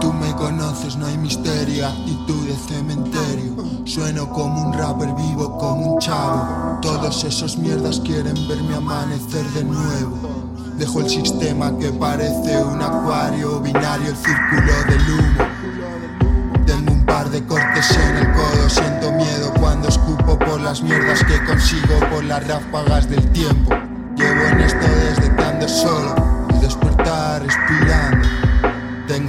Tú me conoces, no hay misterio, actitud de cementerio. Sueno como un rapper vivo, como un chavo. Todos esos mierdas quieren verme amanecer de nuevo. Dejo el sistema que parece un acuario binario, el círculo del humo. Tengo un par de cortes en el codo, siento miedo cuando escupo por las mierdas que consigo, por las ráfagas del tiempo. Llevo en esto de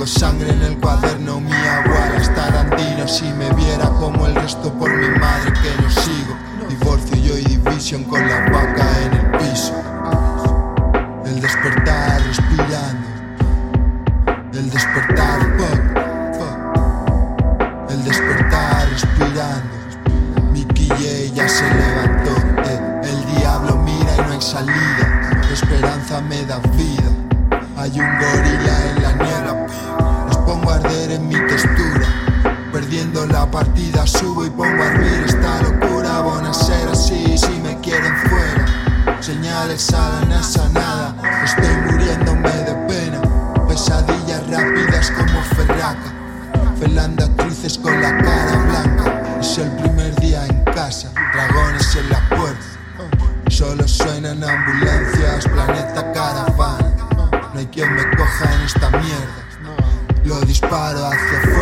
Tengo sangre en el cuaderno, mi abuela está Tarantino si me viera como el resto por mi madre que no sigo. Divorcio yo y división con la vaca en el piso. El despertar respirando. El despertar fuck, fuck. El despertar respirando. Mi quille ya se levantó. eh. El diablo mira y no hay salida. Esperanza me da vida. Hay un gorila en arder en mi textura. Perdiendo la partida subo y pongo a hervir esta locura. Bonasera así si me quieren fuera. Señales a la NASA nada. Estoy muriéndome de pena. Pesadillas rápidas como ferraca. Felando actrices con la cara blanca. Es el primer día en casa. Dragones en la puerta. Solo suenan ambulancias, planeta caravana. No hay quien me coja en esta mierda. Lo disparo hacia.